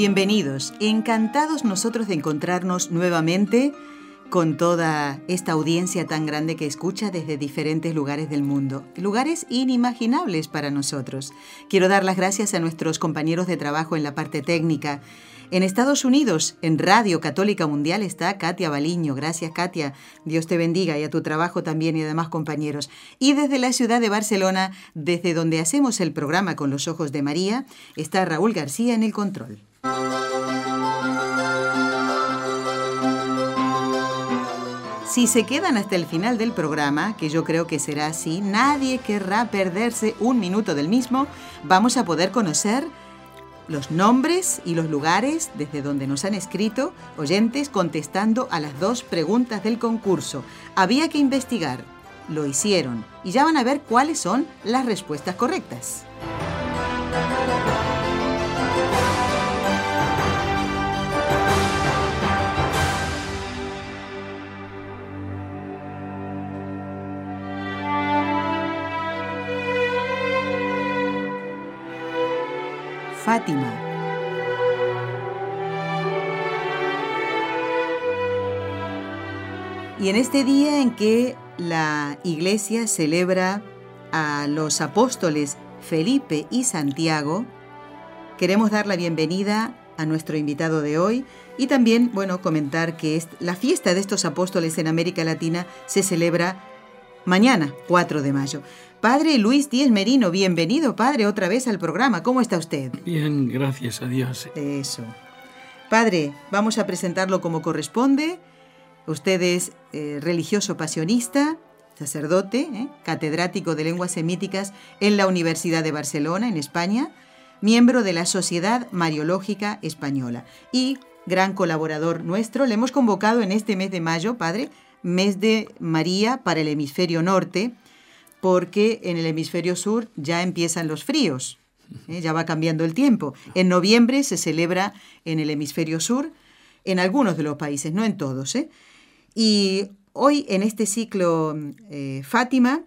Bienvenidos, encantados nosotros de encontrarnos nuevamente con toda esta audiencia tan grande que escucha desde diferentes lugares del mundo, lugares inimaginables para nosotros. Quiero dar las gracias a nuestros compañeros de trabajo en la parte técnica. En Estados Unidos, en Radio Católica Mundial, está Katia Baliño. Gracias, Katia. Dios te bendiga y a tu trabajo también y además compañeros. Y desde la ciudad de Barcelona, desde donde hacemos el programa con los ojos de María, está Raúl García en el control. Si se quedan hasta el final del programa, que yo creo que será así, nadie querrá perderse un minuto del mismo, vamos a poder conocer los nombres y los lugares desde donde nos han escrito oyentes contestando a las dos preguntas del concurso. Había que investigar, lo hicieron y ya van a ver cuáles son las respuestas correctas. Fátima. Y en este día en que la iglesia celebra a los apóstoles Felipe y Santiago, queremos dar la bienvenida a nuestro invitado de hoy y también, bueno, comentar que la fiesta de estos apóstoles en América Latina se celebra mañana, 4 de mayo. Padre Luis Díez Merino, bienvenido, padre, otra vez al programa. ¿Cómo está usted? Bien, gracias a Dios. Eso. Padre, vamos a presentarlo como corresponde. Usted es eh, religioso pasionista, sacerdote, eh, catedrático de lenguas semíticas en la Universidad de Barcelona, en España, miembro de la Sociedad Mariológica Española y gran colaborador nuestro. Le hemos convocado en este mes de mayo, padre, mes de María para el hemisferio norte, porque en el hemisferio sur ya empiezan los fríos, ¿eh? ya va cambiando el tiempo. En noviembre se celebra en el hemisferio sur, en algunos de los países, no en todos. ¿eh? Y hoy en este ciclo eh, Fátima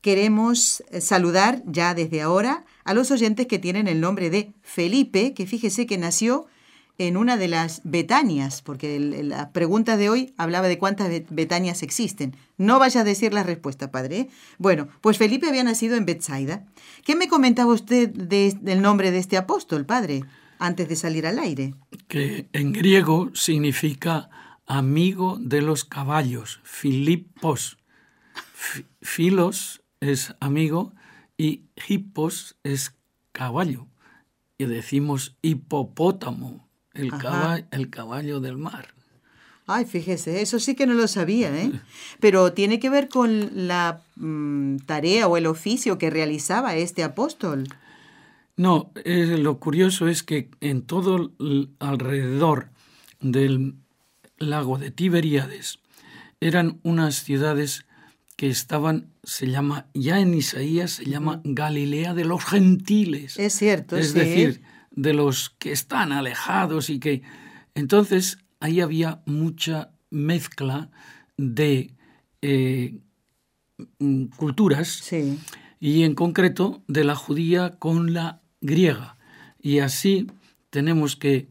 queremos saludar ya desde ahora a los oyentes que tienen el nombre de Felipe, que fíjese que nació en una de las Betanias, porque la pregunta de hoy hablaba de cuántas Betanias existen. No vaya a decir la respuesta, padre. ¿eh? Bueno, pues Felipe había nacido en Betsaida. ¿Qué me comentaba usted del nombre de este apóstol, padre, antes de salir al aire? Que en griego significa amigo de los caballos, Filipos. Filos es amigo y hippos es caballo. Y decimos hipopótamo, el, caballo, el caballo del mar. Ay, fíjese, eso sí que no lo sabía, ¿eh? Pero tiene que ver con la mm, tarea o el oficio que realizaba este apóstol. No, lo curioso es que en todo alrededor del lago de Tiberíades eran unas ciudades que estaban, se llama, ya en Isaías se llama Galilea de los gentiles. Es cierto, Es decir, de los que están alejados y que... Entonces ahí había mucha mezcla de eh, mm, culturas y en concreto de la judía con la griega. Y así tenemos que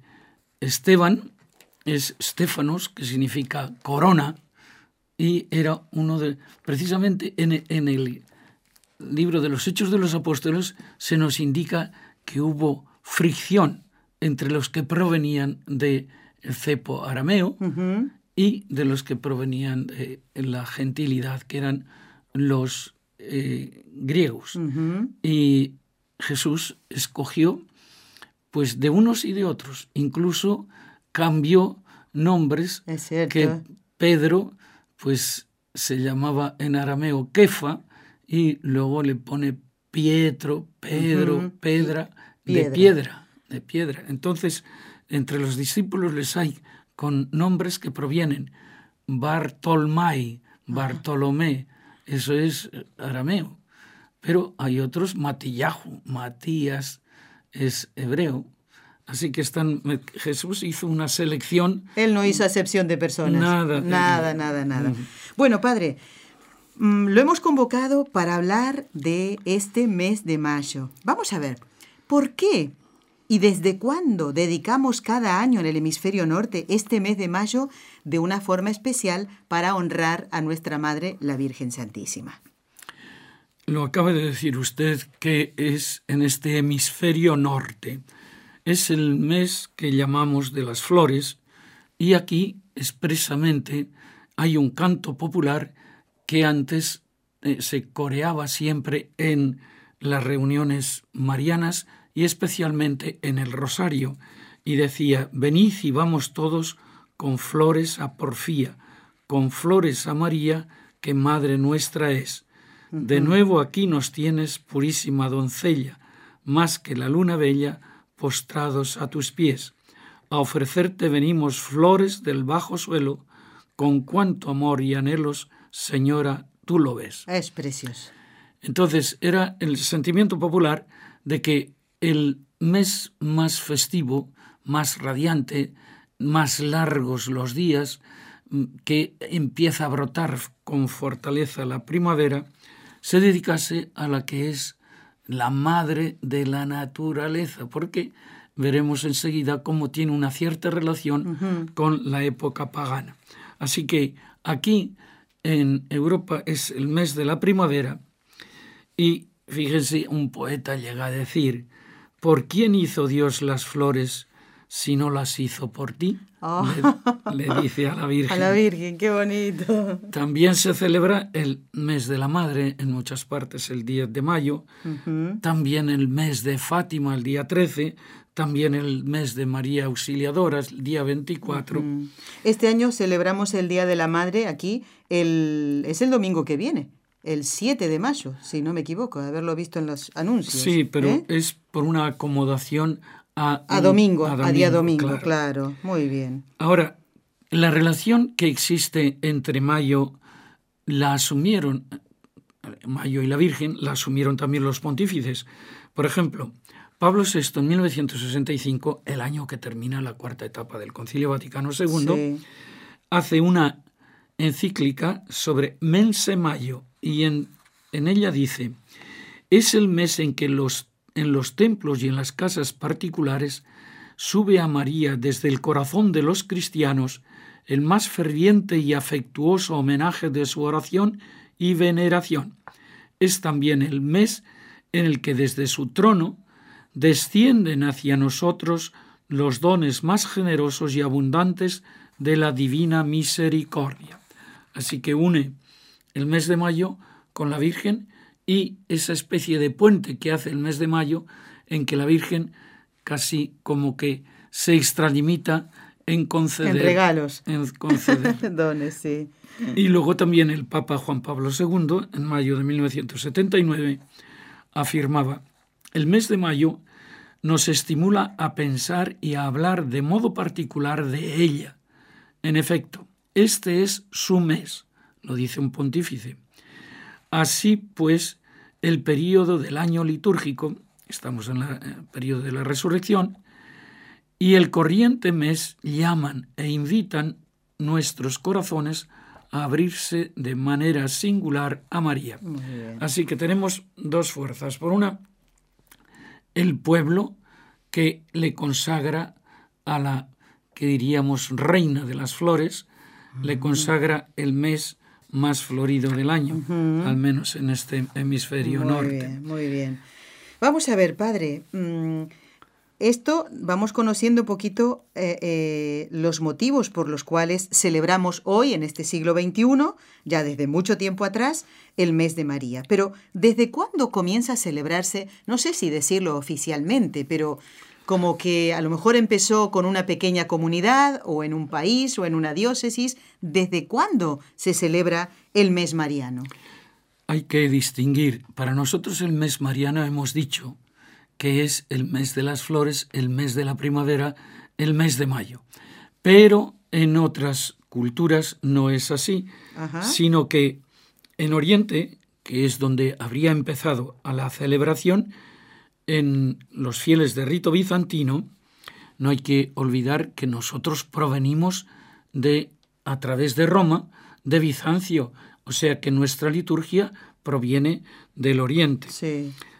Esteban es Stefanos, que significa corona, y era uno de... Precisamente en, en el libro de los Hechos de los Apóstoles se nos indica que hubo fricción entre los que provenían del cepo arameo y de los que provenían de la gentilidad, que eran los eh, griegos. Y Jesús escogió pues de unos y de otros, incluso cambió nombres que Pedro pues se llamaba en arameo Kefa y luego le pone Pietro, Pedro, Pedra, de piedra, de piedra. Entonces, entre los discípulos les hay con nombres que provienen Bartolmai, Bartolomé, eso es arameo. Pero hay otros, Matillahu, Matías es hebreo. Así que están, Jesús hizo una selección. Él no hizo acepción de personas. Nada. Nada, nada, nada. Bueno, padre, mm, lo hemos convocado para hablar de este mes de mayo. Vamos a ver, ¿por qué y desde cuándo dedicamos cada año en el hemisferio norte este mes de mayo de una forma especial para honrar a nuestra Madre, la Virgen Santísima? Lo acaba de decir usted que es en este hemisferio norte. Es el mes que llamamos de las flores y aquí expresamente hay un canto popular que antes eh, se coreaba siempre en las reuniones marianas y especialmente en el rosario y decía, venid y vamos todos con flores a Porfía, con flores a María, que Madre nuestra es de nuevo aquí nos tienes, purísima doncella, más que la luna bella, postrados a tus pies. A ofrecerte venimos flores del bajo suelo, con cuánto amor y anhelos, señora, tú lo ves. Es precioso. Entonces era el sentimiento popular de que el mes más festivo, más radiante, más largos los días, mm, que empieza a brotar con fortaleza la primavera, se dedicase a la que es la madre de la naturaleza, porque veremos enseguida cómo tiene una cierta relación con la época pagana. Así que aquí en Europa es el mes de la primavera y fíjense, un poeta llega a decir, ¿por quién hizo Dios las flores si no las hizo por ti? Oh. Le, dice a la Virgen. A la Virgen, qué bonito. También se celebra el mes de la Madre en muchas partes el 10 de mayo, también el mes de Fátima el día 13, también el mes de María Auxiliadora el día 24. Este año celebramos el Día de la Madre aquí, el, es el domingo que viene el 7 de mayo, si no me equivoco, de haberlo visto en los anuncios. Sí, pero ¿eh? es por una acomodación a, domingo, a, día domingo, claro. Muy bien. Ahora, la relación que existe entre Mayo la asumieron, Mayo y la Virgen, la asumieron también los pontífices. Por ejemplo, Pablo VI en 1965, el año que termina la cuarta etapa del Concilio Vaticano II, hace una encíclica sobre Mense Mayo y en, en ella dice, es el mes en que los en los templos y en las casas particulares, sube a María desde el corazón de los cristianos el más ferviente y afectuoso homenaje de su oración y veneración. Es también el mes en el que desde su trono descienden hacia nosotros los dones más generosos y abundantes de la divina misericordia. Así que une el mes de mayo con la Virgen y esa especie de puente que hace el mes de mayo en que la Virgen casi como que se extralimita en conceder. En regalos. En conceder. Dones, sí. Y luego también el Papa Juan Pablo II, en mayo de 1979, afirmaba, el mes de mayo nos estimula a pensar y a hablar de modo particular de ella. En efecto, este es su mes, lo dice un pontífice. Así pues, el período del año litúrgico, estamos en el eh, periodo de la resurrección, y el corriente mes llaman e invitan nuestros corazones a abrirse de manera singular a María. Así que tenemos dos fuerzas. Por una, el pueblo que le consagra a la que diríamos reina de las flores, le consagra el mes más florido del año, al menos en este hemisferio muy norte. Bien, muy bien. Vamos a ver, padre. Mm, esto vamos conociendo un poquito eh, eh, los motivos por los cuales celebramos hoy, en este siglo XXI, ya desde mucho tiempo atrás, el mes de María. Pero ¿desde cuándo comienza a celebrarse? No sé si decirlo oficialmente, pero como que a lo mejor empezó con una pequeña comunidad o en un país o en una diócesis. ¿Desde cuándo se celebra el mes mariano? Hay que distinguir. Para nosotros el mes mariano hemos dicho que es el mes de las flores, el mes de la primavera, el mes de mayo. Pero en otras culturas no es así, sino que en Oriente, que es donde habría empezado a la celebración, en los fieles de rito bizantino, no hay que olvidar que nosotros provenimos de, a través de Roma, de Bizancio, o sea que nuestra liturgia proviene del Oriente,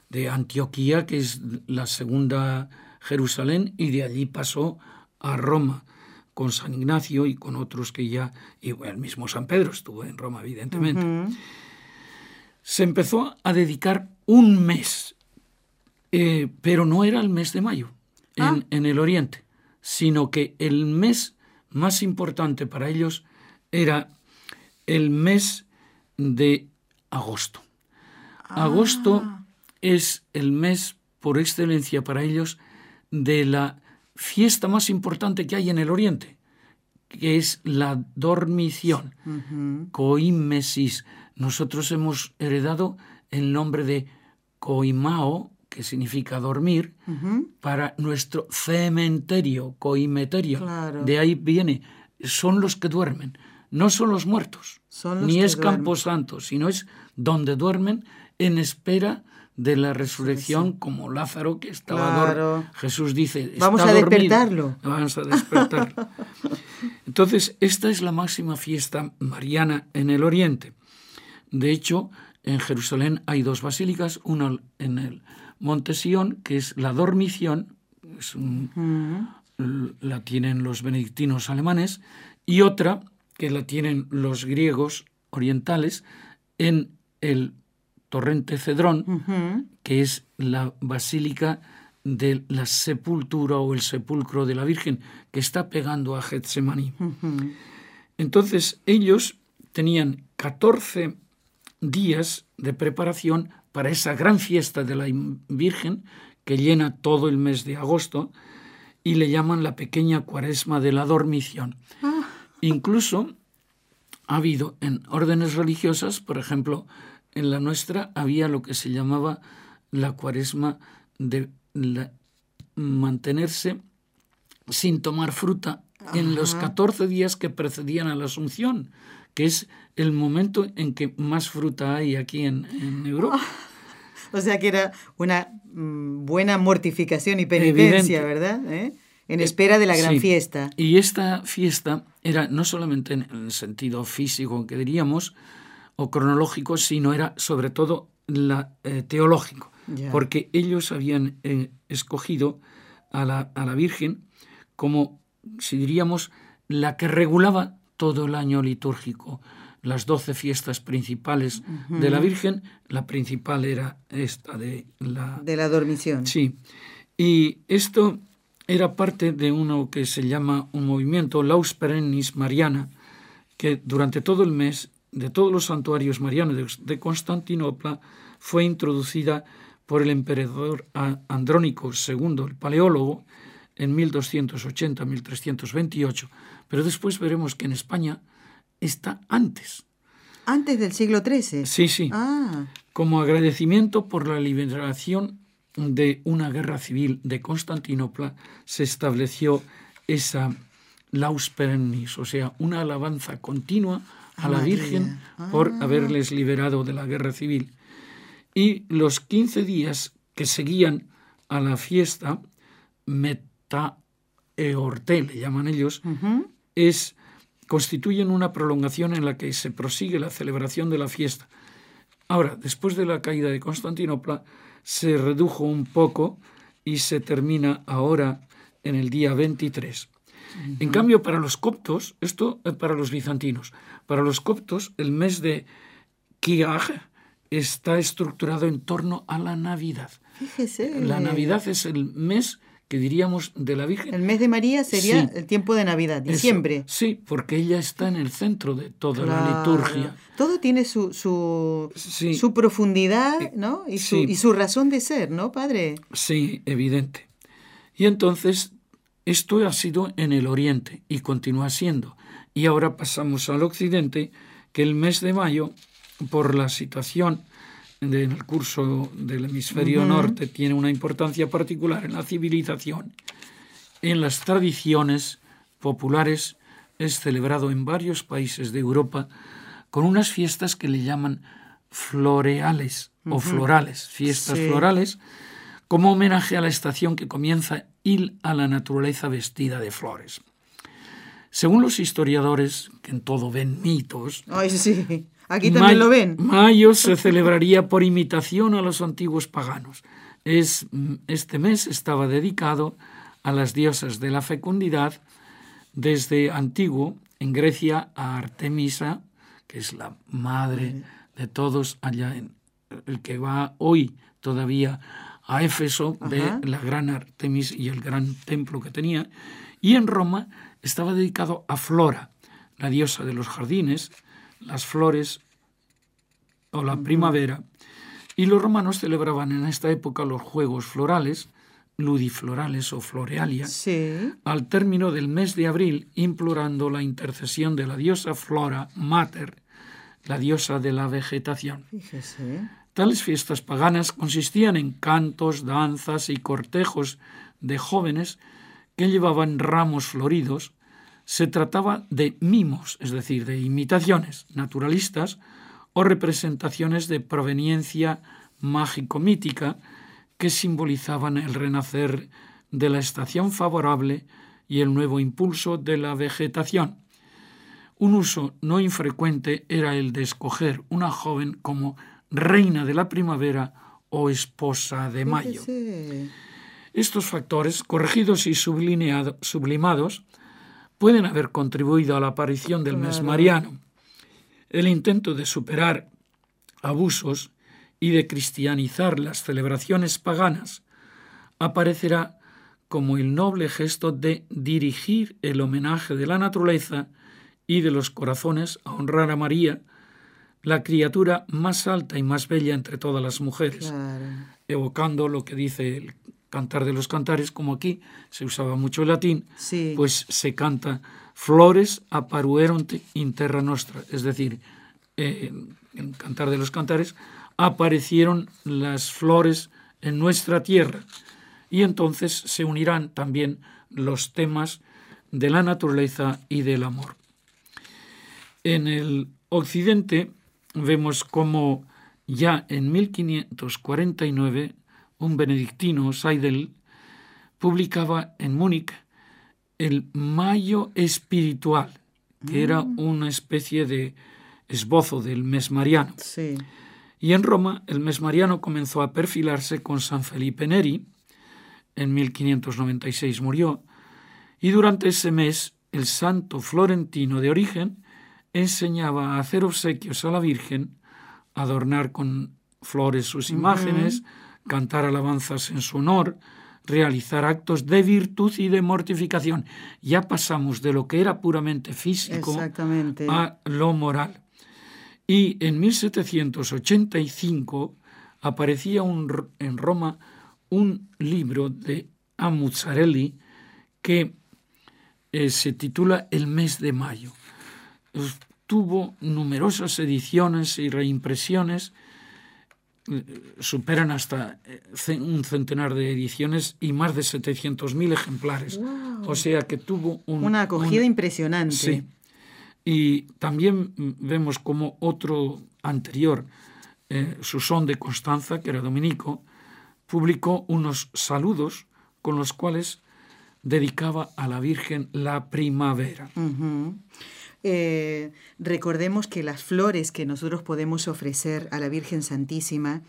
de Antioquía, que es la segunda Jerusalén, y de allí pasó a Roma con San Ignacio y con otros que ya, y el mismo San Pedro estuvo en Roma, evidentemente. Se empezó a dedicar un mes, eh, pero no era el mes de mayo en, ah. en el Oriente, sino que el mes más importante para ellos era el mes de agosto. Ah. Agosto es el mes por excelencia para ellos de la fiesta más importante que hay en el Oriente, que es la dormición, coimesis. Nosotros hemos heredado el nombre de coimao, que significa dormir, para nuestro cementerio, coimeterio. De ahí viene, son los que duermen, no son los muertos, ni es Camposanto, sino es donde duermen en espera de la resurrección como Lázaro que estaba dormido. Jesús dice, vamos a despertarlo. Vamos a despertarlo. Entonces, esta es la máxima fiesta mariana en el Oriente. De hecho, en Jerusalén hay dos basílicas, una en el Monte Sion, que es la dormición, la tienen los benedictinos alemanes, y otra que la tienen los griegos orientales en el Torrente Cedrón, que es la basílica de la sepultura o el sepulcro de la Virgen, que está pegando a Getsemaní. Entonces ellos tenían 14 días de preparación para esa gran fiesta de la Virgen que llena todo el mes de agosto y le llaman la pequeña cuaresma de la dormición. Ah. Incluso ha habido en órdenes religiosas, por ejemplo, en la nuestra había lo que se llamaba la cuaresma de mantenerse sin tomar fruta en los 14 días que precedían a la Asunción, que es el momento en que más fruta hay aquí en, Europa. o sea que era una mm, buena mortificación y penitencia, ¿verdad? ¿Eh? En eh, espera de la gran fiesta. Y esta fiesta era no solamente en el sentido físico que diríamos, o cronológico, sino era sobre todo la, eh, teológico, porque ellos habían eh, escogido a la, a la, Virgen como, si diríamos, la que regulaba todo el año litúrgico. Las doce fiestas principales de la Virgen, la principal era esta de la... De la dormición. Sí. Y esto era parte de uno que se llama un movimiento, Laus Perennis Mariana, que durante todo el mes de todos los santuarios marianos de Constantinopla fue introducida por el emperador Andrónico II, el paleólogo, en 1280-1328. Pero después veremos que en España está antes. Antes del siglo XIII. Sí, sí. Ah. Como agradecimiento por la liberación de una guerra civil de Constantinopla, se estableció esa laus perennis, o sea, una alabanza continua a la Virgen por ah. haberles liberado de la guerra civil. Y los 15 días que seguían a la fiesta, meta eorte, le llaman ellos, es, constituyen una prolongación en la que se prosigue la celebración de la fiesta. Ahora, después de la caída de Constantinopla, se redujo un poco y se termina ahora en el día 23. En cambio, para los coptos, esto es para los bizantinos, para los coptos el mes de Kiaj está estructurado en torno a la Navidad. Fíjese. La Navidad es el mes que diríamos de la Virgen. El mes de María sería el tiempo de Navidad, diciembre. sí, porque ella está en el centro de toda la liturgia. Todo tiene su, su, su profundidad eh, ¿no? y, su, y su razón de ser, ¿no, padre? Sí, evidente. Y entonces esto ha sido en el Oriente y continúa siendo. Y ahora pasamos al Occidente, que el mes de mayo, por la situación en el curso del hemisferio norte, tiene una importancia particular en la civilización. en las tradiciones populares es celebrado en varios países de Europa con unas fiestas que le llaman floreales o florales, fiestas florales, como homenaje a la estación que comienza y a la naturaleza vestida de flores. Según los historiadores, que en todo ven mitos, Ay, sí. Aquí también lo ven. Mayo se celebraría por imitación a los antiguos paganos. Es, este mes estaba dedicado a las diosas de la fecundidad, desde antiguo, en Grecia, a Artemisa, que es la madre de todos allá en el que va hoy todavía a Éfeso, de la gran Artemis y el gran templo que tenía, y en Roma estaba dedicado a Flora, la diosa de los jardines, las flores o la primavera, y los romanos celebraban en esta época los juegos florales, ludiflorales o florealia, al término del mes de abril, implorando la intercesión de la diosa Flora Mater, la diosa de la vegetación. Tales fiestas paganas consistían en cantos, danzas y cortejos de jóvenes que llevaban ramos floridos. Se trataba de mimos, es decir, de imitaciones naturalistas o representaciones de proveniencia mágico-mítica que simbolizaban el renacer de la estación favorable y el nuevo impulso de la vegetación. Un uso no infrecuente era el de escoger una joven como reina de la primavera o esposa de mayo. Estos factores, corregidos y sublimados, pueden haber contribuido a la aparición del mes mariano. El intento de superar abusos y de cristianizar las celebraciones paganas aparecerá como el noble gesto de dirigir el homenaje de la naturaleza y de los corazones a honrar a María, la criatura más alta y más bella entre todas las mujeres, evocando lo que dice el cantar de los cantares, como aquí se usaba mucho el latín, pues se canta flores aparueronte in terra nostra, es decir, eh, en cantar de los cantares, aparecieron las flores en nuestra tierra y entonces se unirán también los temas de la naturaleza y del amor. En el occidente vemos como ya en 1549 un benedictino, Seidel, publicaba en Múnich el Mayo Espiritual, que era mm. una especie de esbozo del mes mariano. Sí. Y en Roma el mes mariano comenzó a perfilarse con San Felipe Neri, en 1596 murió, y durante ese mes el santo florentino de origen enseñaba a hacer obsequios a la Virgen, adornar con flores sus imágenes, cantar alabanzas en su honor, realizar actos de virtud y de mortificación. Ya pasamos de lo que era puramente físico a lo moral. Y en 1785 aparecía en Roma un libro de Amuzzarelli que eh, se titula El mes de mayo. Tuvo numerosas ediciones y reimpresiones, superan hasta eh, un centenar de ediciones y más de 700.000 ejemplares. O sea que tuvo una acogida impresionante. Sí. Y también vemos como otro anterior, eh, Susón de Constanza, que era dominico, publicó unos saludos con los cuales dedicaba a la Virgen la primavera. Eh, recordemos que las flores que nosotros podemos ofrecer a la Virgen Santísima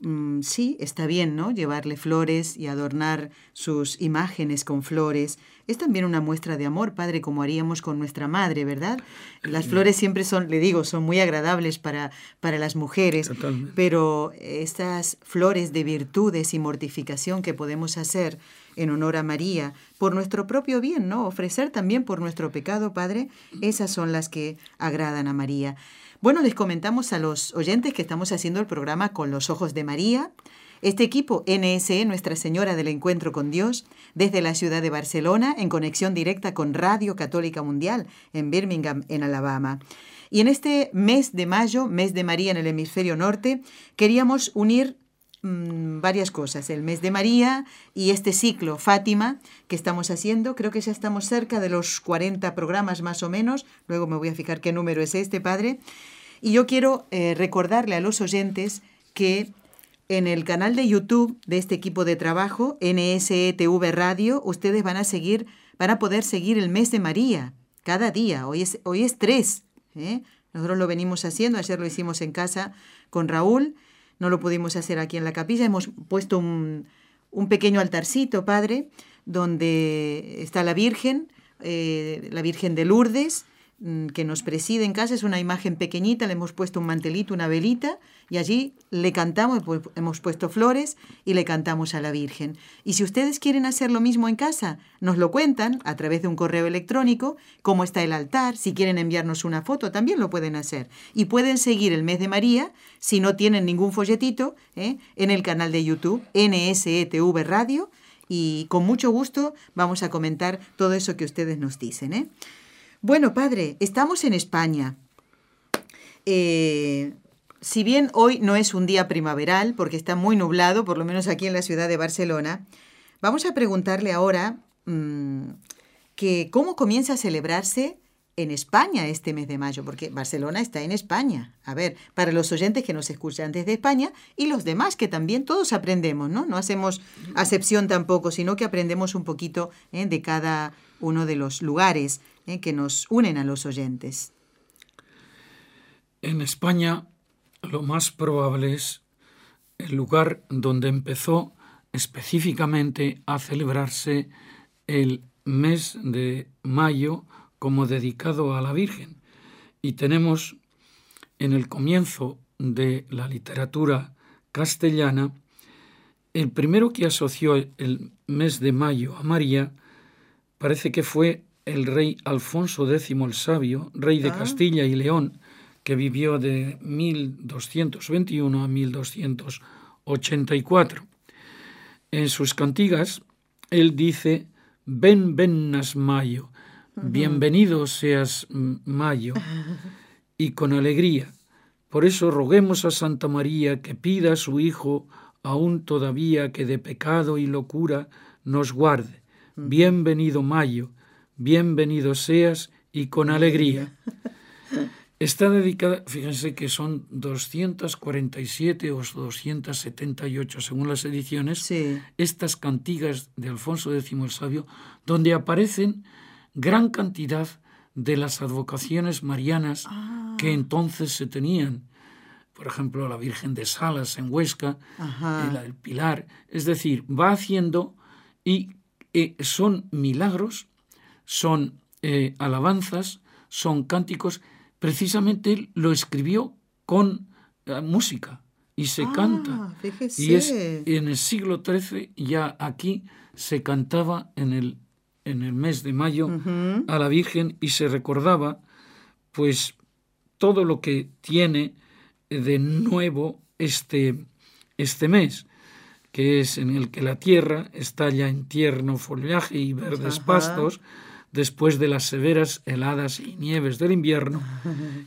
Mm, sí, está bien, ¿no? Llevarle flores y adornar sus imágenes con flores. Es también una muestra de amor, Padre, como haríamos con nuestra madre, ¿verdad? Las flores siempre son, le digo, son muy agradables para, para las mujeres, pero estas flores de virtudes y mortificación que podemos hacer en honor a María, por nuestro propio bien, ¿no? Ofrecer también por nuestro pecado, Padre, esas son las que agradan a María. Bueno, les comentamos a los oyentes que estamos haciendo el programa con los ojos de María. Este equipo NSE, Nuestra Señora del Encuentro con Dios, desde la ciudad de Barcelona, en conexión directa con Radio Católica Mundial en Birmingham, en Alabama. Y en este mes de mayo, mes de María en el hemisferio norte, queríamos unir mm, varias cosas, el mes de María y este ciclo Fátima que estamos haciendo. Creo que ya estamos cerca de los 40 programas más o menos. Luego me voy a fijar qué número es este, Padre. Y yo quiero eh, recordarle a los oyentes que en el canal de YouTube de este equipo de trabajo, NSETV Radio, ustedes van a seguir, van a poder seguir el mes de María cada día. Hoy es, hoy es tres. ¿eh? Nosotros lo venimos haciendo, ayer lo hicimos en casa con Raúl, no lo pudimos hacer aquí en la capilla, hemos puesto un, un pequeño altarcito, Padre, donde está la Virgen, eh, la Virgen de Lourdes, que nos preside en casa es una imagen pequeñita, le hemos puesto un mantelito, una velita, y allí le cantamos, pues, hemos puesto flores y le cantamos a la Virgen. Y si ustedes quieren hacer lo mismo en casa, nos lo cuentan a través de un correo electrónico, cómo está el altar, si quieren enviarnos una foto, también lo pueden hacer. Y pueden seguir el mes de María, si no tienen ningún folletito, ¿eh? en el canal de YouTube, NSETV Radio, y con mucho gusto vamos a comentar todo eso que ustedes nos dicen. ¿eh? Bueno, padre, estamos en España. Eh, si bien hoy no es un día primaveral, porque está muy nublado, por lo menos aquí en la ciudad de Barcelona, vamos a preguntarle ahora mm, que cómo comienza a celebrarse en España este mes de mayo, porque Barcelona está en España. A ver, para los oyentes que nos escuchan desde España y los demás que también todos aprendemos, ¿no? No hacemos acepción tampoco, sino que aprendemos un poquito ¿eh? de cada uno de los lugares ¿eh? que nos unen a los oyentes. En España lo más probable es el lugar donde empezó específicamente a celebrarse el mes de mayo como dedicado a la Virgen. Y tenemos en el comienzo de la literatura castellana, el primero que asoció el mes de mayo a María parece que fue el rey Alfonso X el Sabio, rey de ah. Castilla y León, que vivió de 1221 a 1284. En sus cantigas, él dice, ven, vennas mayo, bienvenido seas mayo, y con alegría. Por eso roguemos a Santa María que pida a su Hijo, aún todavía que de pecado y locura nos guarde. Bienvenido mayo, bienvenido seas y con alegría. Está dedicada, fíjense que son 247 o 278 según las ediciones, estas cantigas de Alfonso X el Sabio, donde aparecen gran cantidad de las advocaciones marianas ah. que entonces se tenían. Por ejemplo, la Virgen de Salas en Huesca, y la del Pilar. Es decir, va haciendo y eh, son milagros son eh, alabanzas, son cánticos. Precisamente lo escribió con eh, música y se ah, canta. Y es en el siglo XIII ya aquí se cantaba en el, en el mes de mayo a la Virgen y se recordaba pues todo lo que tiene de nuevo este, este mes que es en el que la tierra estalla en tierno follaje y verdes pastos, después de las severas heladas y nieves del invierno,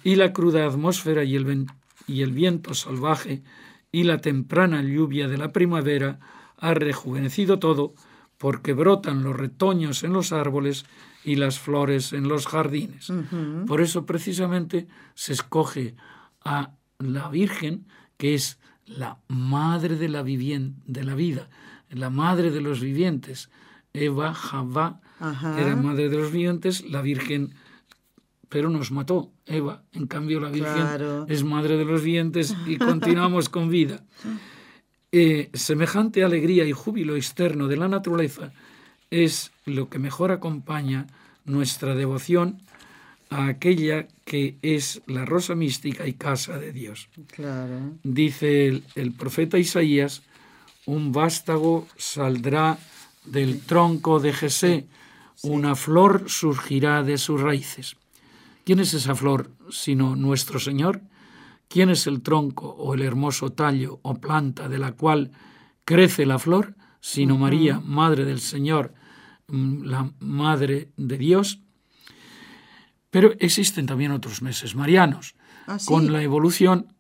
y la cruda atmósfera y el, y el viento salvaje y la temprana lluvia de la primavera ha rejuvenecido todo, porque brotan los retoños en los árboles y las flores en los jardines. Por eso precisamente se escoge a la Virgen, que es la madre de la, de la vida, la madre de los vivientes, Eva, Javá, era madre de los vivientes, la Virgen, pero nos mató, Eva. En cambio, la Virgen es madre de los vivientes y continuamos con vida. Eh, semejante alegría y júbilo externo de la naturaleza es lo que mejor acompaña nuestra devoción a aquella que es la rosa mística y casa de Dios. Dice el, el profeta Isaías, un vástago saldrá del tronco de Jesé, una flor surgirá de sus raíces. ¿Quién es esa flor sino nuestro Señor? ¿Quién es el tronco o el hermoso tallo o planta de la cual crece la flor, sino María, Madre del Señor, mm, la Madre de Dios? Pero existen también otros meses marianos. Ah, con la evolución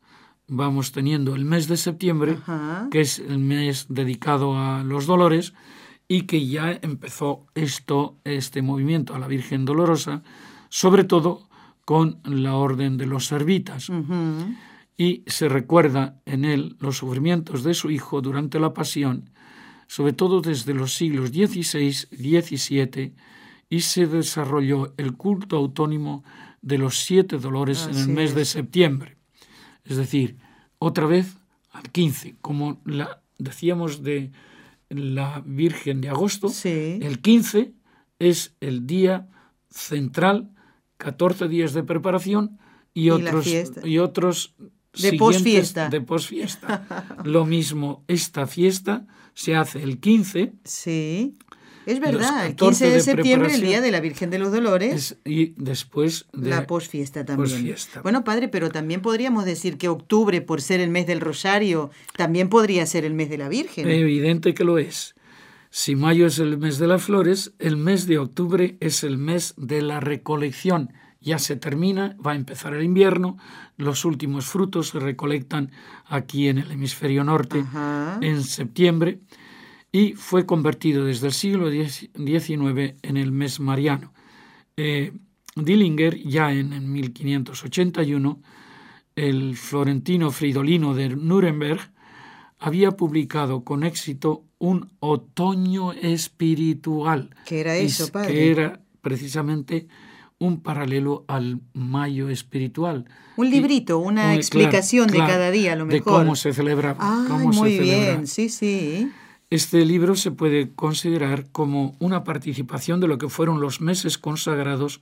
vamos teniendo el mes de septiembre, que es el mes dedicado a los dolores, y que ya empezó esto, este movimiento a la Virgen Dolorosa, sobre todo con la Orden de los Servitas. Y se recuerda en él los sufrimientos de su hijo durante la pasión, sobre todo desde los siglos XVI, XVII, y se desarrolló el culto autónimo de los siete dolores en el mes de septiembre. Es decir, otra vez al 15, como la, decíamos de la Virgen de agosto, el 15 es el día central, 14 días de preparación y, otros, y otros de posfiesta. De posfiesta. Lo mismo, esta fiesta se hace el 15. Sí. Es verdad, el 15 de, septiembre, el día de la Virgen de los Dolores. y después de la posfiesta también. Bueno, padre, pero también podríamos decir que octubre, por ser el mes del Rosario, también podría ser el mes de la Virgen. Evidente que lo es. Si mayo es el mes de las flores, el mes de octubre es el mes de la recolección. Ya se termina, va a empezar el invierno, los últimos frutos se recolectan aquí en el hemisferio norte en septiembre y fue convertido desde el siglo XIX en el mes mariano. Eh, Dillinger, ya en, 1581, el florentino Fridolino de Nuremberg, había publicado con éxito un otoño espiritual. ¿Qué era eso, padre? Que era precisamente un paralelo al mayo espiritual. Un librito, una explicación de cada día, a lo mejor. De cómo se celebraba. Ah, muy bien, sí, sí. Este libro se puede considerar como una participación de lo que fueron los meses consagrados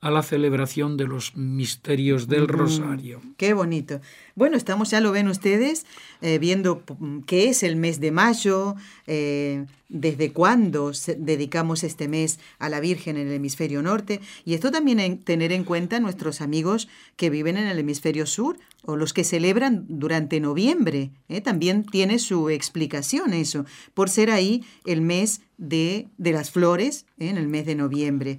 a la celebración de los misterios del Rosario. Qué bonito. Bueno, estamos, ya lo ven ustedes, eh, viendo qué es el mes de mayo, eh, desde cuándo dedicamos este mes a la Virgen en el hemisferio norte, y esto también en tener en cuenta nuestros amigos que viven en el hemisferio sur o los que celebran durante noviembre. ¿eh? También tiene su explicación eso, por ser ahí el mes de, de las flores, en el mes de noviembre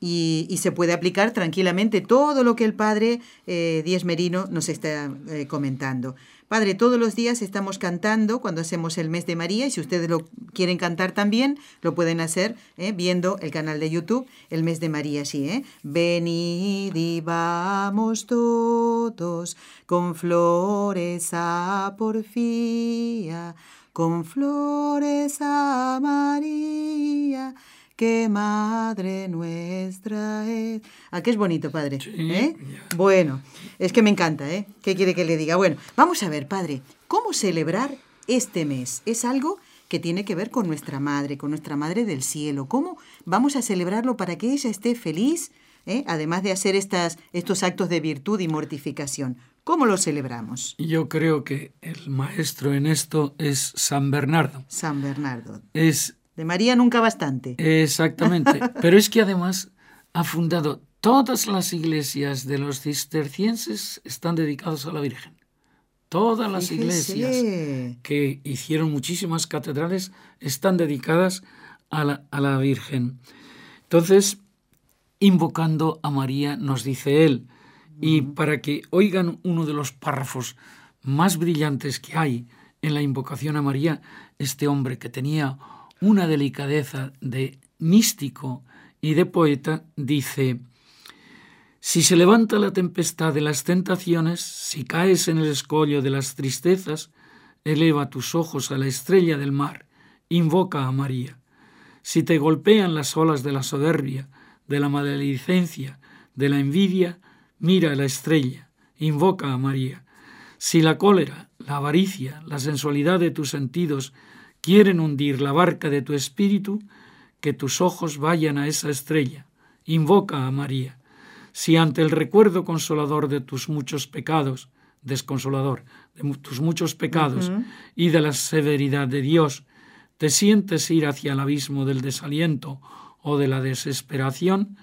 y, se puede aplicar tranquilamente todo lo que el padre eh, Merino nos está eh, comentando. Padre, todos los días estamos cantando cuando hacemos el mes de María y si ustedes lo quieren cantar también, lo pueden hacer eh, viendo el canal de YouTube, el mes de María, sí, ¿eh? Venid y vamos todos con flores a porfía, con flores a María que Madre nuestra es. Ah, que es bonito, Padre. ¿eh? Bueno, es que me encanta, ¿eh? ¿Qué quiere que le diga? Bueno, vamos a ver, Padre, ¿cómo celebrar este mes? Es algo que tiene que ver con nuestra Madre, con nuestra Madre del Cielo. ¿Cómo vamos a celebrarlo para que ella esté feliz, ¿eh? además de hacer estas, estos actos de virtud y mortificación? ¿Cómo lo celebramos? Yo creo que el maestro en esto es San Bernardo. San Bernardo. Es de María nunca bastante. Exactamente. Pero es que además ha fundado todas las iglesias de los cistercienses están dedicadas a la Virgen. Todas las iglesias que hicieron muchísimas catedrales están dedicadas a la, a la Virgen. Entonces, invocando a María, nos dice él, y para que oigan uno de los párrafos más brillantes que hay en la invocación a María, este hombre que tenía una delicadeza de místico y de poeta, dice, si se levanta la tempestad de las tentaciones, si caes en el escollo de las tristezas, eleva tus ojos a la estrella del mar, invoca a María. Si te golpean las olas de la soberbia, de la maledicencia, de la envidia, mira a la estrella, invoca a María. Si la cólera, la avaricia, la sensualidad de tus sentidos quieren hundir la barca de tu espíritu, que tus ojos vayan a esa estrella. Invoca a María. Si ante el recuerdo consolador de tus muchos pecados, desconsolador, de tus muchos pecados y de la severidad de Dios, te sientes ir hacia el abismo del desaliento o de la desesperación,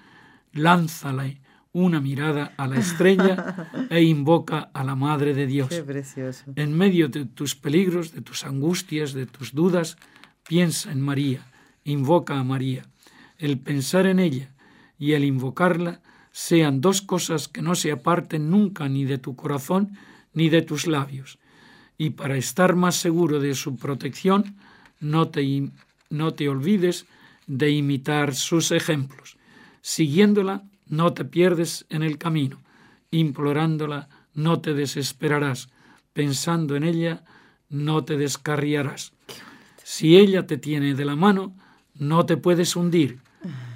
lánzale una mirada a la estrella e invoca a la Madre de Dios. Qué precioso. En medio de tus peligros, de tus angustias, de tus dudas, piensa en María, invoca a María. El pensar en ella y el invocarla sean dos cosas que no se aparten nunca ni de tu corazón ni de tus labios. Y para estar más seguro de su protección, no te, no te olvides de imitar sus ejemplos. Siguiéndola, no te pierdes en el camino. Implorándola, no te desesperarás. Pensando en ella, no te descarriarás. Si ella te tiene de la mano, no te puedes hundir.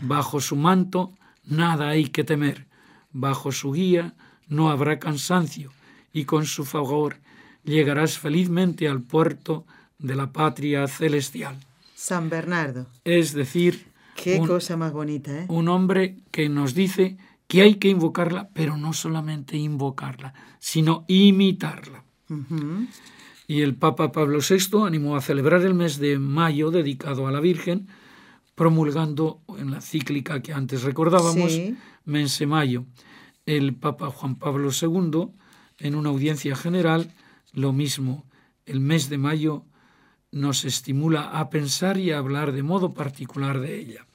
Bajo su manto, nada hay que temer. Bajo su guía, no habrá cansancio. Y con su favor, llegarás felizmente al puerto de la patria celestial. San Bernardo. Es decir, Qué cosa más bonita, ¿eh? Un hombre que nos dice que hay que invocarla, pero no solamente invocarla, sino imitarla. Y el Papa Pablo VI animó a celebrar el mes de mayo dedicado a la Virgen, promulgando en la cíclica que antes recordábamos, Sí. Mense Mayo. El Papa Juan Pablo II, en una audiencia general, lo mismo, el mes de mayo nos estimula a pensar y a hablar de modo particular de ella.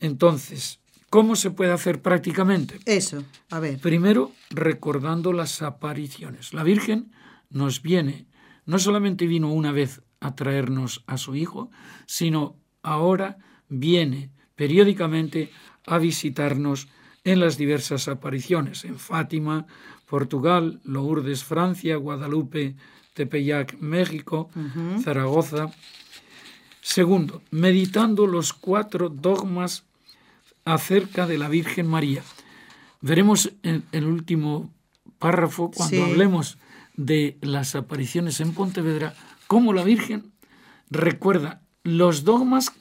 Entonces, ¿cómo se puede hacer prácticamente? Eso, a ver. Primero, recordando las apariciones. La Virgen nos viene, no solamente vino una vez a traernos a su Hijo, sino ahora viene periódicamente a visitarnos en las diversas apariciones, en Fátima, Portugal, Lourdes, Francia, Guadalupe, Tepeyac, México, Zaragoza. Segundo, meditando los cuatro dogmas acerca de la Virgen María. Veremos en el último párrafo, cuando Sí. hablemos de las apariciones en Pontevedra, cómo la Virgen recuerda los dogmas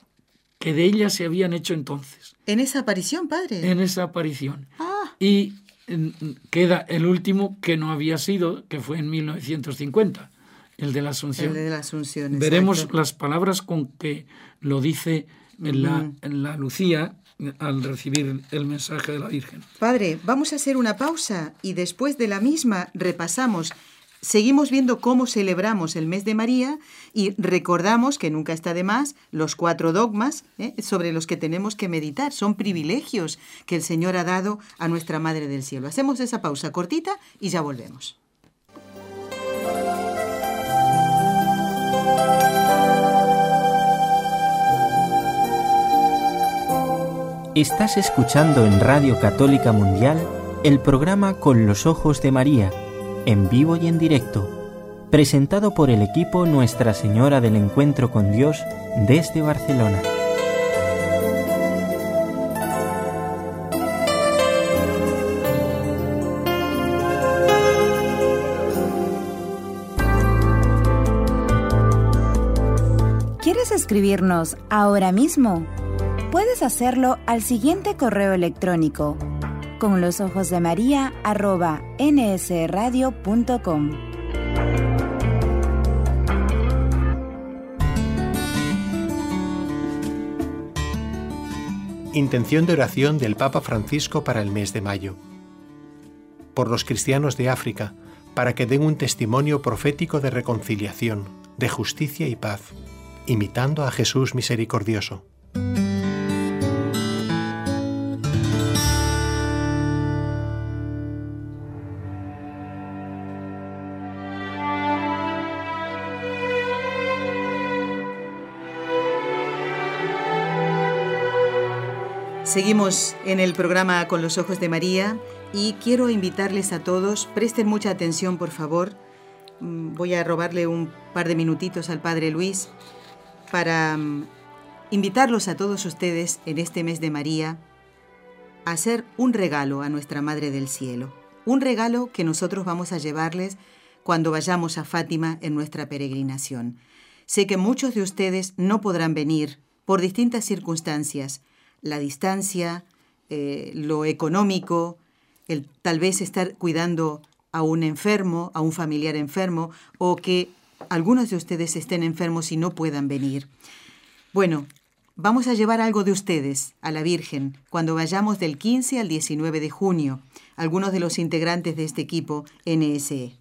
que de ella se habían hecho entonces, En esa aparición, padre. en esa aparición. Ah, Y queda el último que no había sido, que fue en 1950, el de la Asunción. el de la Asunción. Veremos exacto. las palabras con que lo dice la, en la Lucía al recibir el mensaje de la Virgen. Padre, vamos a hacer una pausa y después de la misma repasamos. Seguimos viendo cómo celebramos el mes de María y recordamos, que nunca está de más, los cuatro dogmas ¿eh? sobre los que tenemos que meditar. Son privilegios que el Señor ha dado a nuestra Madre del Cielo. Hacemos esa pausa cortita y ya volvemos. Estás escuchando en Radio Católica Mundial el programa Con los Ojos de María, en vivo y en directo, presentado por el equipo Nuestra Señora del Encuentro con Dios desde Barcelona. ¿Quieres escribirnos ahora mismo? Puedes hacerlo al siguiente correo electrónico con los ojos de María arroba nsradio.com. Intención de oración del Papa Francisco para el mes de mayo. Por los cristianos de África, para que den un testimonio profético de reconciliación, de justicia y paz, imitando a Jesús misericordioso. Seguimos en el programa Con los Ojos de María y quiero invitarles a todos, presten mucha atención por favor. Mm, Voy a robarle un par de minutitos al Padre Luis para mm, invitarlos a todos ustedes en este mes de María a hacer un regalo a nuestra Madre del Cielo. Un regalo que nosotros vamos a llevarles cuando vayamos a Fátima en nuestra peregrinación. Sé que muchos de ustedes no podrán venir por distintas circunstancias, la distancia, eh, lo económico, el tal vez estar cuidando a un enfermo, a un familiar enfermo, o que algunos de ustedes estén enfermos y no puedan venir. Bueno, vamos a llevar algo de ustedes a la Virgen cuando vayamos del 15 al 19 de junio, algunos de los integrantes de este equipo NSE.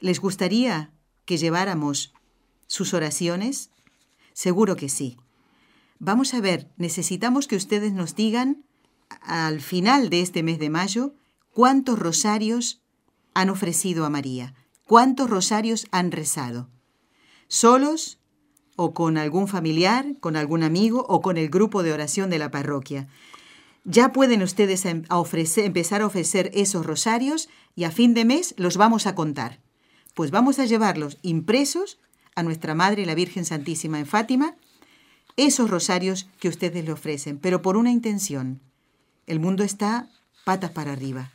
¿Les gustaría que lleváramos sus oraciones? Seguro que sí. Vamos a ver, necesitamos que ustedes nos digan al final de este mes de mayo cuántos rosarios han ofrecido a María? ¿Cuántos rosarios han rezado? ¿Solos o con algún familiar, con algún amigo o con el grupo de oración de la parroquia? Ya pueden ustedes em, empezar a ofrecer esos rosarios y a fin de mes los vamos a contar. Pues vamos a llevarlos impresos a nuestra Madre la Virgen Santísima en Fátima, esos rosarios que ustedes le ofrecen, pero por una intención. El mundo está patas para arriba.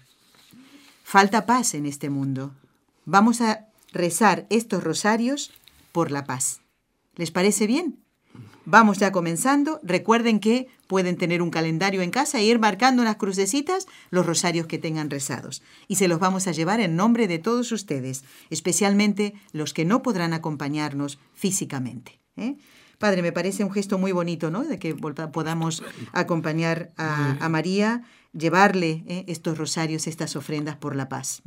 Falta paz en este mundo. Vamos a rezar estos rosarios por la paz. ¿Les parece bien? Vamos ya comenzando. Recuerden que pueden tener un calendario en casa e ir marcando unas crucecitas los rosarios que tengan rezados. Y se los vamos a llevar en nombre de todos ustedes, especialmente los que no podrán acompañarnos físicamente. ¿eh? Padre, me parece un gesto muy bonito, ¿no? De que podamos acompañar a, María, llevarle ¿eh? estos rosarios, estas ofrendas por la paz.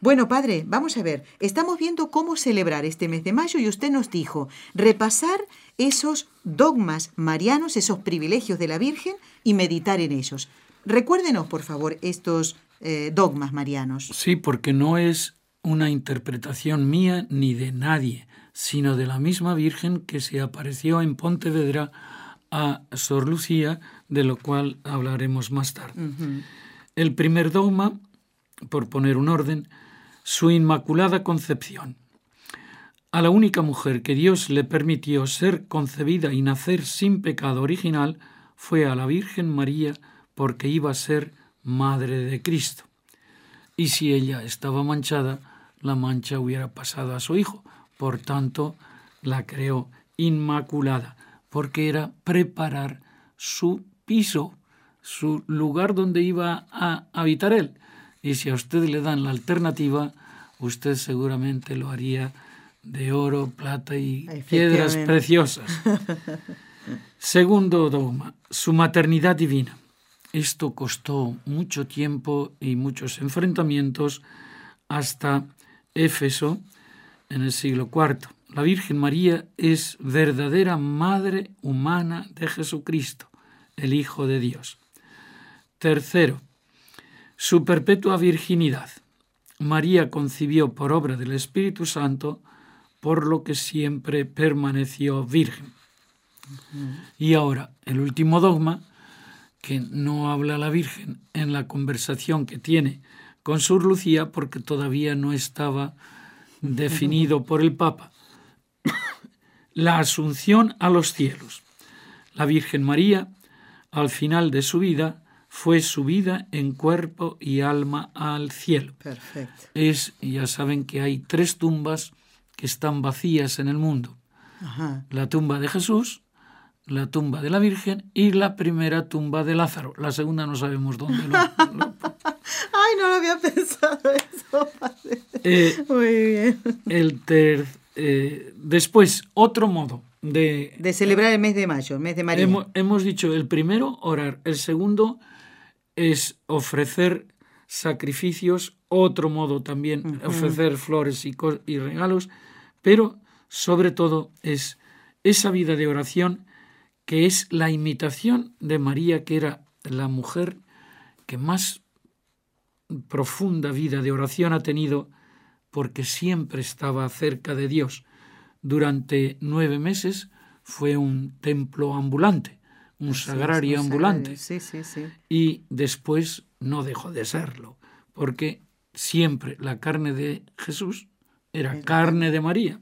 Bueno, padre, vamos a ver, estamos viendo cómo celebrar este mes de mayo y usted nos dijo repasar esos dogmas marianos, esos privilegios de la Virgen y meditar en ellos. Recuérdenos, por favor, estos eh, dogmas marianos. Sí, porque no es una interpretación mía ni de nadie, sino de la misma Virgen que se apareció en Pontevedra a Sor Lucía, de lo cual hablaremos más tarde. El primer dogma, por poner un orden, su Inmaculada Concepción. A la única mujer que Dios le permitió ser concebida y nacer sin pecado original fue a la Virgen María porque iba a ser Madre de Cristo. Y si ella estaba manchada, la mancha hubiera pasado a su hijo. Por tanto, la creó Inmaculada, porque era preparar su piso, su lugar donde iba a habitar él. Y si a usted le dan la alternativa, usted seguramente lo haría de oro, plata y piedras preciosas. Segundo dogma, su maternidad divina. Esto costó mucho tiempo y muchos enfrentamientos hasta Éfeso en el siglo IV. La Virgen María es verdadera madre humana de Jesucristo, el Hijo de Dios. Tercero, su perpetua virginidad. María concibió por obra del Espíritu Santo, por lo que siempre permaneció virgen. Y ahora, el último dogma, que no habla la Virgen en la conversación que tiene con Sur Lucía, porque todavía no estaba definido por el Papa. la asunción a los cielos. La Virgen María, al final de su vida, fue subida en cuerpo y alma al cielo. Perfecto. Es, ya saben que hay tres tumbas que están vacías en el mundo. La tumba de Jesús, la tumba de la Virgen y la primera tumba de Lázaro. La segunda no sabemos dónde lo... Ay, no lo había pensado eso. Eh, Muy bien. El ter, eh, después, otro modo de... De celebrar el mes de mayo, el mes de María. Hemos, hemos dicho el primero, orar. El segundo, es ofrecer sacrificios, otro modo también ofrecer flores y, y regalos, pero sobre todo es esa vida de oración que es la imitación de María, que era la mujer que más profunda vida de oración ha tenido porque siempre estaba cerca de Dios. Durante nueve meses fue un templo ambulante un sagrario ambulante. Y después no dejó de serlo, porque siempre la carne de Jesús era carne de María.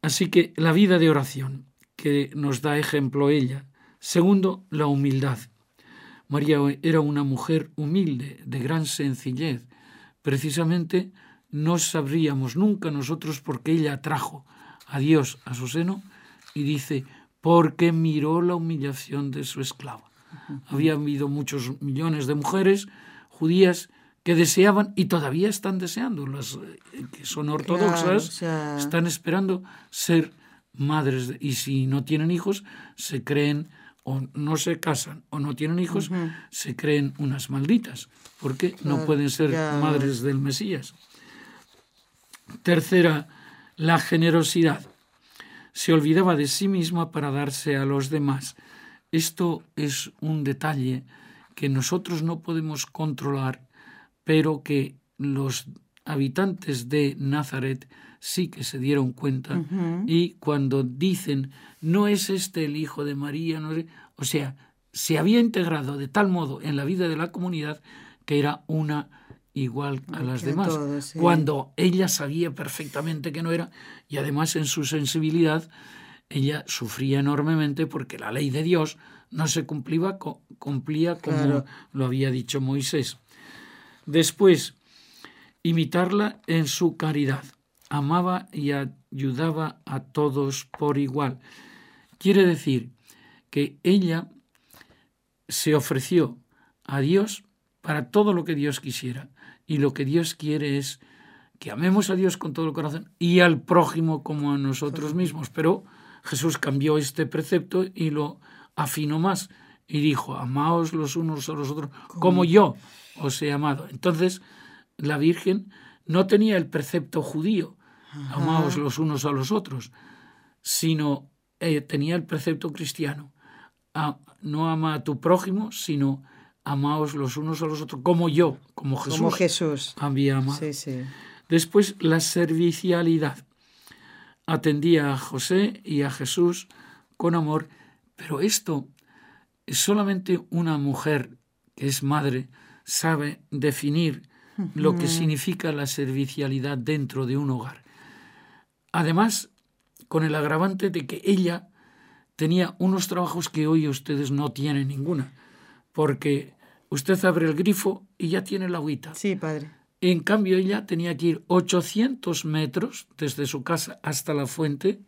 Así que la vida de oración, que nos da ejemplo ella. Segundo, la humildad. María era una mujer humilde, de gran sencillez. Precisamente no sabríamos nunca nosotros por qué ella trajo a Dios a su seno y dice, porque miró la humillación de su esclava. Había habido muchos millones de mujeres judías que deseaban y todavía están deseando, las eh, que son ortodoxas, están esperando ser madres y si no tienen hijos, se creen o no se casan o no tienen hijos, se creen unas malditas, porque no pueden ser madres del Mesías. Tercera, la generosidad se olvidaba de sí misma para darse a los demás. Esto es un detalle que nosotros no podemos controlar pero que los habitantes de Nazaret sí que se dieron cuenta y cuando dicen, no es este el hijo de María, no o sea, se había integrado de tal modo en la vida de la comunidad que era una igual a las demás, cuando ella sabía perfectamente que no era y además en su sensibilidad ella sufría enormemente porque la ley de Dios no se cumplía, cumplía como lo había dicho Moisés. Después, imitarla en su caridad. Amaba y ayudaba a todos por igual. Quiere decir que ella se ofreció a Dios para todo lo que Dios quisiera. Y lo que Dios quiere es que amemos a Dios con todo el corazón y al prójimo como a nosotros mismos. Pero Jesús cambió este precepto y lo afinó más y dijo, amaos los unos a los otros como yo os he amado. Entonces, la Virgen no tenía el precepto judío, amaos los unos a los otros, sino eh, tenía el precepto cristiano, no ama a tu prójimo, sino amaos los unos a los otros, como yo, como Jesús, como Jesús. había amado. Después, la servicialidad. Atendía a José y a Jesús con amor, pero esto es solamente una mujer que es madre sabe definir lo que significa la servicialidad dentro de un hogar. Además, con el agravante de que ella tenía unos trabajos que hoy ustedes no tienen ninguna, porque usted abre el grifo y ya tiene la agüita. Sí, padre. En cambio, ella tenía que ir 800 metros desde su casa hasta la fuente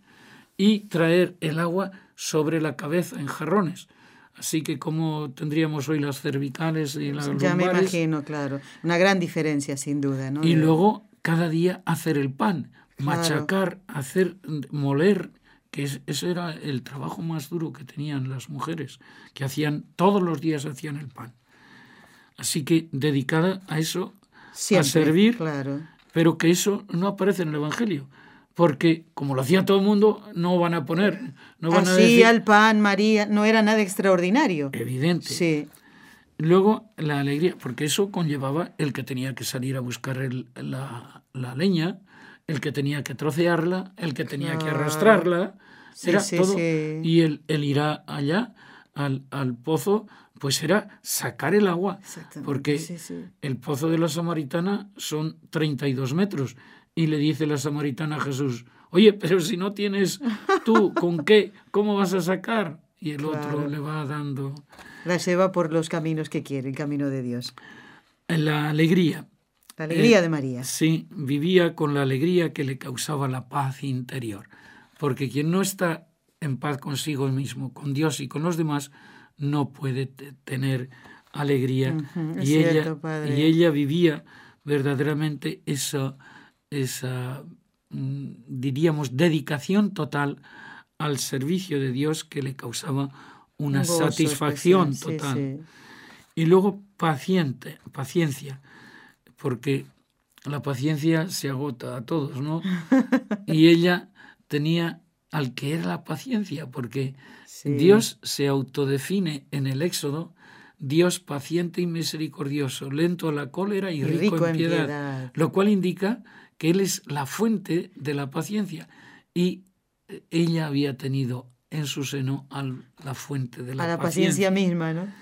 y traer el agua sobre la cabeza en jarrones. Así que como tendríamos hoy las cervicales y las Ya me imagino, claro. Una gran diferencia, sin duda. ¿no? Y luego cada día hacer el pan, machacar, hacer, moler, que ese era el trabajo más duro que tenían las mujeres, que hacían, todos los días hacían el pan. Así que dedicada a eso, a servir, claro. pero que eso no aparece en el Evangelio porque como lo hacía todo el mundo, no van a poner, no van a decir... el pan, María, no era nada extraordinario. Evidente. Sí. Luego la alegría, porque eso conllevaba el que tenía que salir a buscar la, leña, el que tenía que trocearla, el que tenía que arrastrarla, era todo. Y el, el ir allá al, al, pozo, pues era sacar el agua, porque el pozo de la Samaritana son 32 metros y le dice la samaritana a Jesús, oye, pero si no tienes tú con qué, ¿cómo vas a sacar? Y el otro le va dando... La lleva por los caminos que quiere, el camino de Dios. La alegría. La alegría de María. Eh, sí, vivía con la alegría que le causaba la paz interior. Porque quien no está en paz consigo mismo, con Dios y con los demás, no puede tener alegría. y, ella, y ella vivía verdaderamente esa esa, mm, diríamos, dedicación total al servicio de Dios que le causaba una satisfacción total. Y luego paciente, paciencia, porque la paciencia se agota a todos, ¿no? y ella tenía al que era la paciencia, porque Dios se autodefine en el Éxodo, Dios paciente y misericordioso, lento a la cólera y, rico, en, piedad, lo cual indica que Él es la fuente de la paciencia y eh, ella había tenido en su seno a la fuente de la, a la paciencia. misma, ¿no?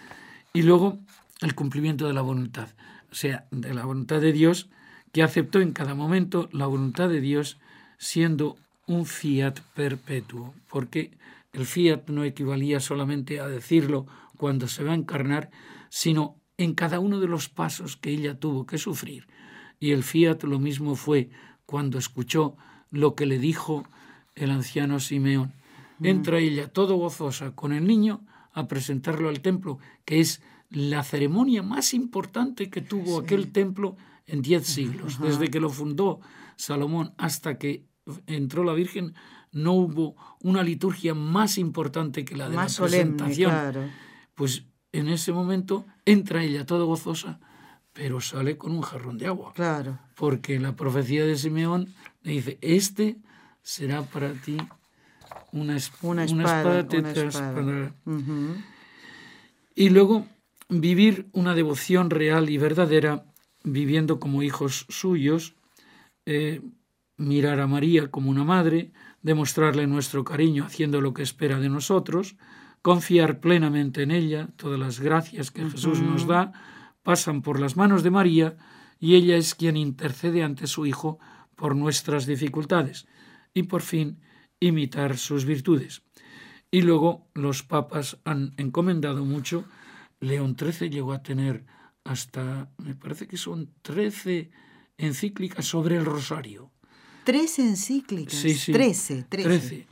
Y luego el cumplimiento de la voluntad, o sea, de la voluntad de Dios, que aceptó en cada momento la voluntad de Dios siendo un fiat perpetuo, porque el fiat no equivalía solamente a decirlo cuando se va a encarnar, sino en cada uno de los pasos que ella tuvo que sufrir y el fiat lo mismo fue cuando escuchó lo que le dijo el anciano Simeón. Entra ella todo gozosa con el niño a presentarlo al templo, que es la ceremonia más importante que tuvo aquel templo en diez siglos. Desde que lo fundó Salomón hasta que entró la Virgen, no hubo una liturgia más importante que la de la presentación. Pues en ese momento entra ella todo gozosa pero sale con un jarrón de agua. Claro. Porque la profecía de Simeón le dice, este será para ti una, una espada, Y luego vivir una devoción real y verdadera viviendo como hijos suyos, eh, mirar a María como una madre, demostrarle nuestro cariño haciendo lo que espera de nosotros, confiar plenamente en ella, todas las gracias que Jesús nos da pasan por las manos de María y ella es quien intercede ante su Hijo por nuestras dificultades y por fin imitar sus virtudes. Y luego los papas han encomendado mucho. León XIII llegó a tener hasta, me parece que son 13 encíclicas sobre el rosario. Tres encíclicas. Sí, sí. Trece, trece.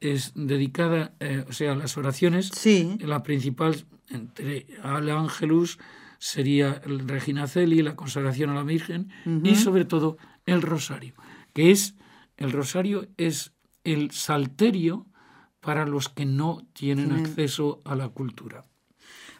es dedicada, eh, o sea, a las oraciones. Sí. La principal, entre al Ángelus, sería el Regina Celi, la consagración a la Virgen, y sobre todo el rosario, que es, el rosario es el salterio para los que no tienen acceso a la cultura.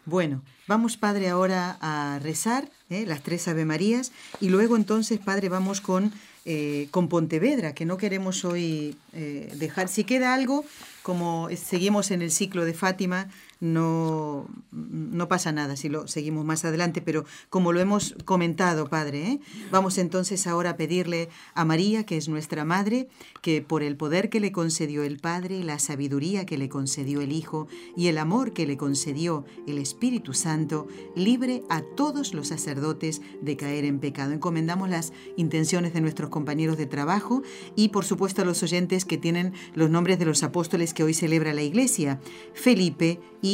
Bueno, vamos, Padre, ahora a rezar ¿eh? las tres Ave Marías y luego entonces, Padre, vamos con, eh, con Pontevedra, que no queremos hoy eh, dejar. Si queda algo, como seguimos en el ciclo de Fátima, no, no pasa nada si lo seguimos más adelante, pero como lo hemos comentado, Padre, ¿eh? vamos entonces ahora a pedirle a María, que es nuestra Madre, que por el poder que le concedió el Padre, la sabiduría que le concedió el Hijo y el amor que le concedió el Espíritu Santo, libre a todos los sacerdotes de caer en pecado. Encomendamos las intenciones de nuestros compañeros de trabajo y por supuesto a los oyentes que tienen los nombres de los apóstoles que hoy celebra la Iglesia, Felipe y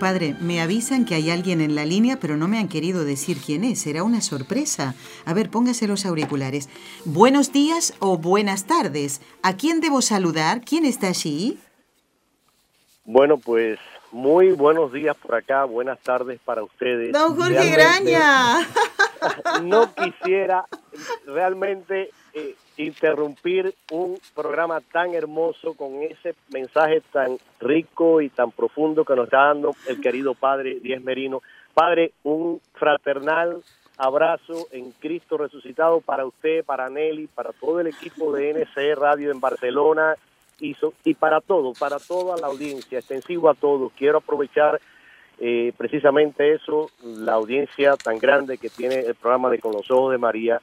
Padre, me avisan que hay alguien en la línea, pero no me han querido decir quién es. Será una sorpresa. A ver, póngase los auriculares. Buenos días o buenas tardes. ¿A quién debo saludar? ¿Quién está allí? Bueno, pues muy buenos días por acá, buenas tardes para ustedes. Don Jorge Graña. No quisiera realmente eh, interrumpir un programa tan hermoso con ese mensaje tan rico y tan profundo que nos está dando el querido Padre Díez Merino. Padre, un fraternal abrazo en Cristo resucitado para usted, para Nelly, para todo el equipo de NCE Radio en Barcelona y, y para todo, para toda la audiencia, extensivo a todos. Quiero aprovechar eh, precisamente eso, la audiencia tan grande que tiene el programa de Con los Ojos de María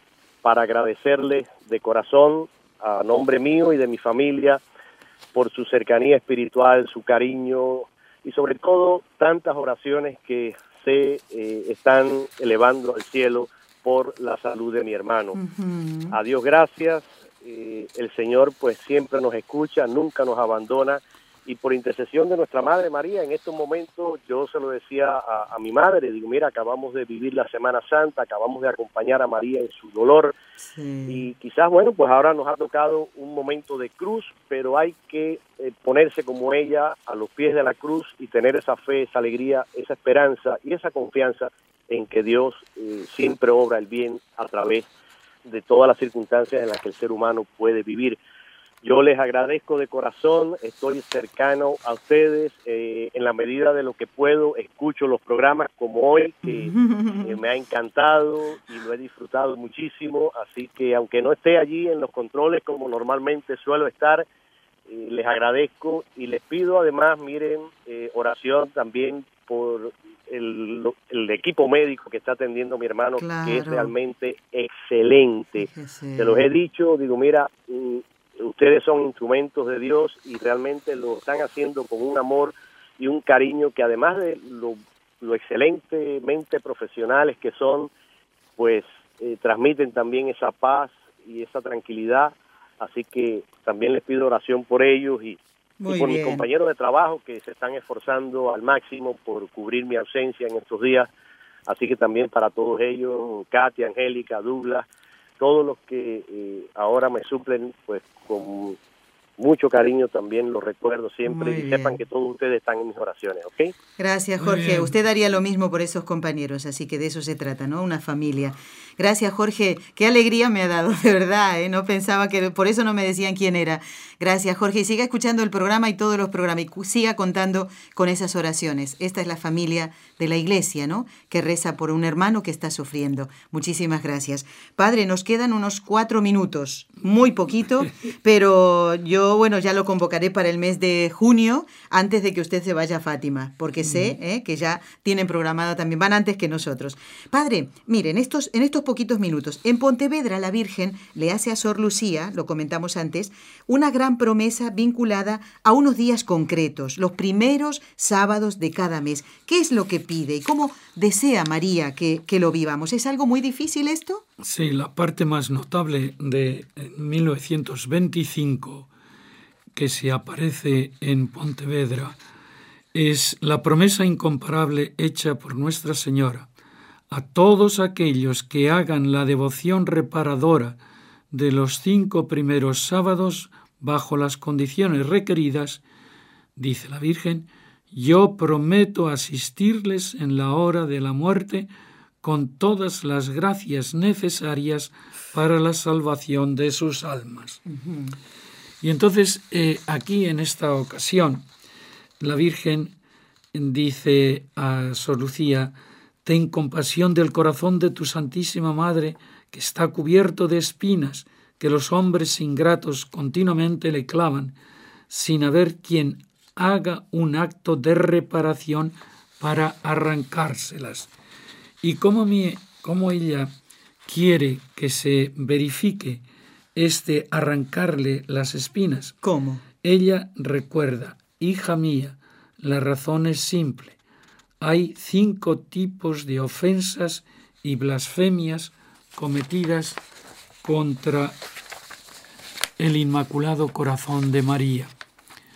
para agradecerle de corazón a nombre mío y de mi familia por su cercanía espiritual, su cariño y sobre todo tantas oraciones que se eh, están elevando al cielo por la salud de mi hermano. A Dios gracias, eh, el Señor pues siempre nos escucha, nunca nos abandona y por intercesión de nuestra Madre María, en estos momentos yo se lo decía a, mi madre, digo, mira, acabamos de vivir la Semana Santa, acabamos de acompañar a María en su dolor y quizás, bueno, pues ahora nos ha tocado un momento de cruz, pero hay que eh, ponerse como ella a los pies de la cruz y tener esa fe, esa alegría, esa esperanza y esa confianza en que Dios eh, siempre obra el bien a través de todas las circunstancias en las que el ser humano puede vivir. Yo les agradezco de corazón, estoy cercano a ustedes eh, en la medida de lo que puedo, escucho los programas como hoy, que me ha encantado y lo he disfrutado muchísimo, así que aunque no esté allí en los controles como normalmente suelo estar, eh, les agradezco y les pido además, miren, eh, oración también por el, equipo médico que está atendiendo a mi hermano, que es realmente excelente. Se los he dicho, digo, mira, mm, ustedes son instrumentos de Dios y realmente lo están haciendo con un amor y un cariño que además de lo, excelentemente profesionales que son, pues eh, transmiten también esa paz y esa tranquilidad. Así que también les pido oración por ellos y, por mis compañeros de trabajo que se están esforzando al máximo por cubrir mi ausencia en estos días. Así que también para todos ellos, Katia, Angélica, Douglas, todos los que eh, ahora me suplen, pues con mucho cariño también lo recuerdo siempre y sepan que todos ustedes están en mis oraciones, ¿ok? Gracias, Jorge. Usted haría lo mismo por esos compañeros, así que de eso se trata, ¿no? Una familia. Gracias, Jorge. Qué alegría me ha dado, de verdad, ¿eh? No pensaba que, por eso no me decían quién era. Gracias, Jorge. Y siga escuchando el programa y todos los programas y siga contando con esas oraciones. Esta es la familia de la iglesia, ¿no? Que reza por un hermano que está sufriendo. Muchísimas gracias. Padre, nos quedan unos cuatro minutos, muy poquito, pero yo, bueno, ya lo convocaré para el mes de junio, antes de que usted se vaya a Fátima, porque sé ¿eh? que ya tienen programado también, van antes que nosotros. Padre, miren, estos, en estos poquitos minutos, en Pontevedra la Virgen le hace a Sor Lucía, lo comentamos antes, una gran promesa vinculada a unos días concretos, los primeros sábados de cada mes. ¿Qué es lo que pide y cómo desea María que, que lo vivamos? ¿Es algo muy difícil esto? Sí, la parte más notable de 1925 que se aparece en Pontevedra es la promesa incomparable hecha por Nuestra Señora a todos aquellos que hagan la devoción reparadora de los cinco primeros sábados bajo las condiciones requeridas, dice la Virgen, yo prometo asistirles en la hora de la muerte con todas las gracias necesarias para la salvación de sus almas. Y entonces eh, aquí en esta ocasión la Virgen dice a Sor Lucía, ten compasión del corazón de tu Santísima Madre, que está cubierto de espinas, que los hombres ingratos continuamente le clavan, sin haber quien haga un acto de reparación para arrancárselas. Y como, mi, como ella quiere que se verifique este arrancarle las espinas. ¿Cómo? Ella recuerda, hija mía, la razón es simple. Hay cinco tipos de ofensas y blasfemias cometidas contra el Inmaculado Corazón de María.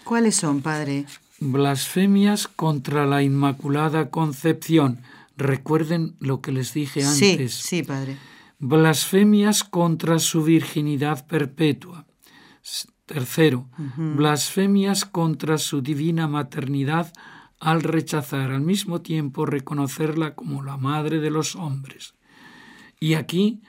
¿Cuáles son, Padre? Blasfemias contra la Inmaculada Concepción. Recuerden lo que les dije antes. Sí, sí, Padre. Blasfemias contra su virginidad perpetua. Tercero, blasfemias contra su divina maternidad al rechazar al mismo tiempo reconocerla como la madre de los hombres. Y aquí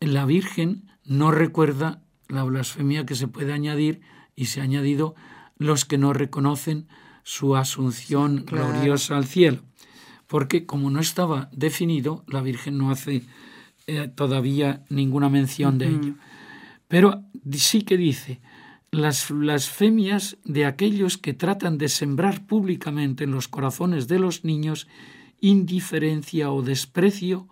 la Virgen no recuerda la blasfemia que se puede añadir y se ha añadido los que no reconocen su asunción gloriosa al cielo. Porque como no estaba definido, la Virgen no hace eh, todavía ninguna mención de ello. Pero sí que dice, las blasfemias de aquellos que tratan de sembrar públicamente en los corazones de los niños indiferencia o desprecio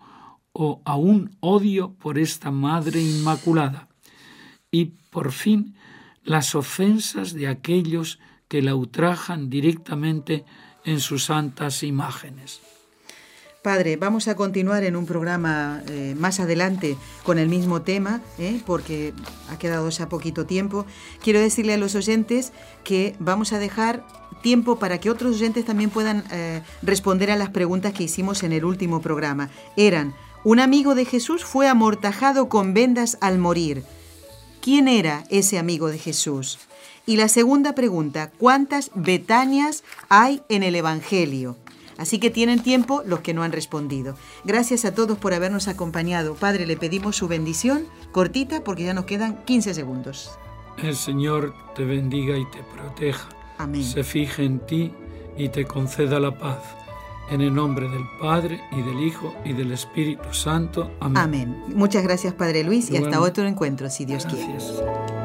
o aún odio por esta Madre Inmaculada. Y por fin las ofensas de aquellos que la ultrajan directamente en sus santas imágenes. Padre, vamos a continuar en un programa eh, más adelante con el mismo tema, ¿eh? porque ha quedado ya poquito tiempo. Quiero decirle a los oyentes que vamos a dejar tiempo para que otros oyentes también puedan eh, responder a las preguntas que hicimos en el último programa. Eran, un amigo de Jesús fue amortajado con vendas al morir. ¿Quién era ese amigo de Jesús? Y la segunda pregunta, ¿cuántas Betanias hay en el Evangelio? Así que tienen tiempo los que no han respondido. Gracias a todos por habernos acompañado. Padre, le pedimos su bendición, cortita, porque ya nos quedan 15 segundos. El Señor te bendiga y te proteja. Amén. Se fije en ti y te conceda la paz. En el nombre del Padre y del Hijo y del Espíritu Santo. Amén. Amén. Muchas gracias, Padre Luis, y hasta otro encuentro, si Dios quiere. Gracias.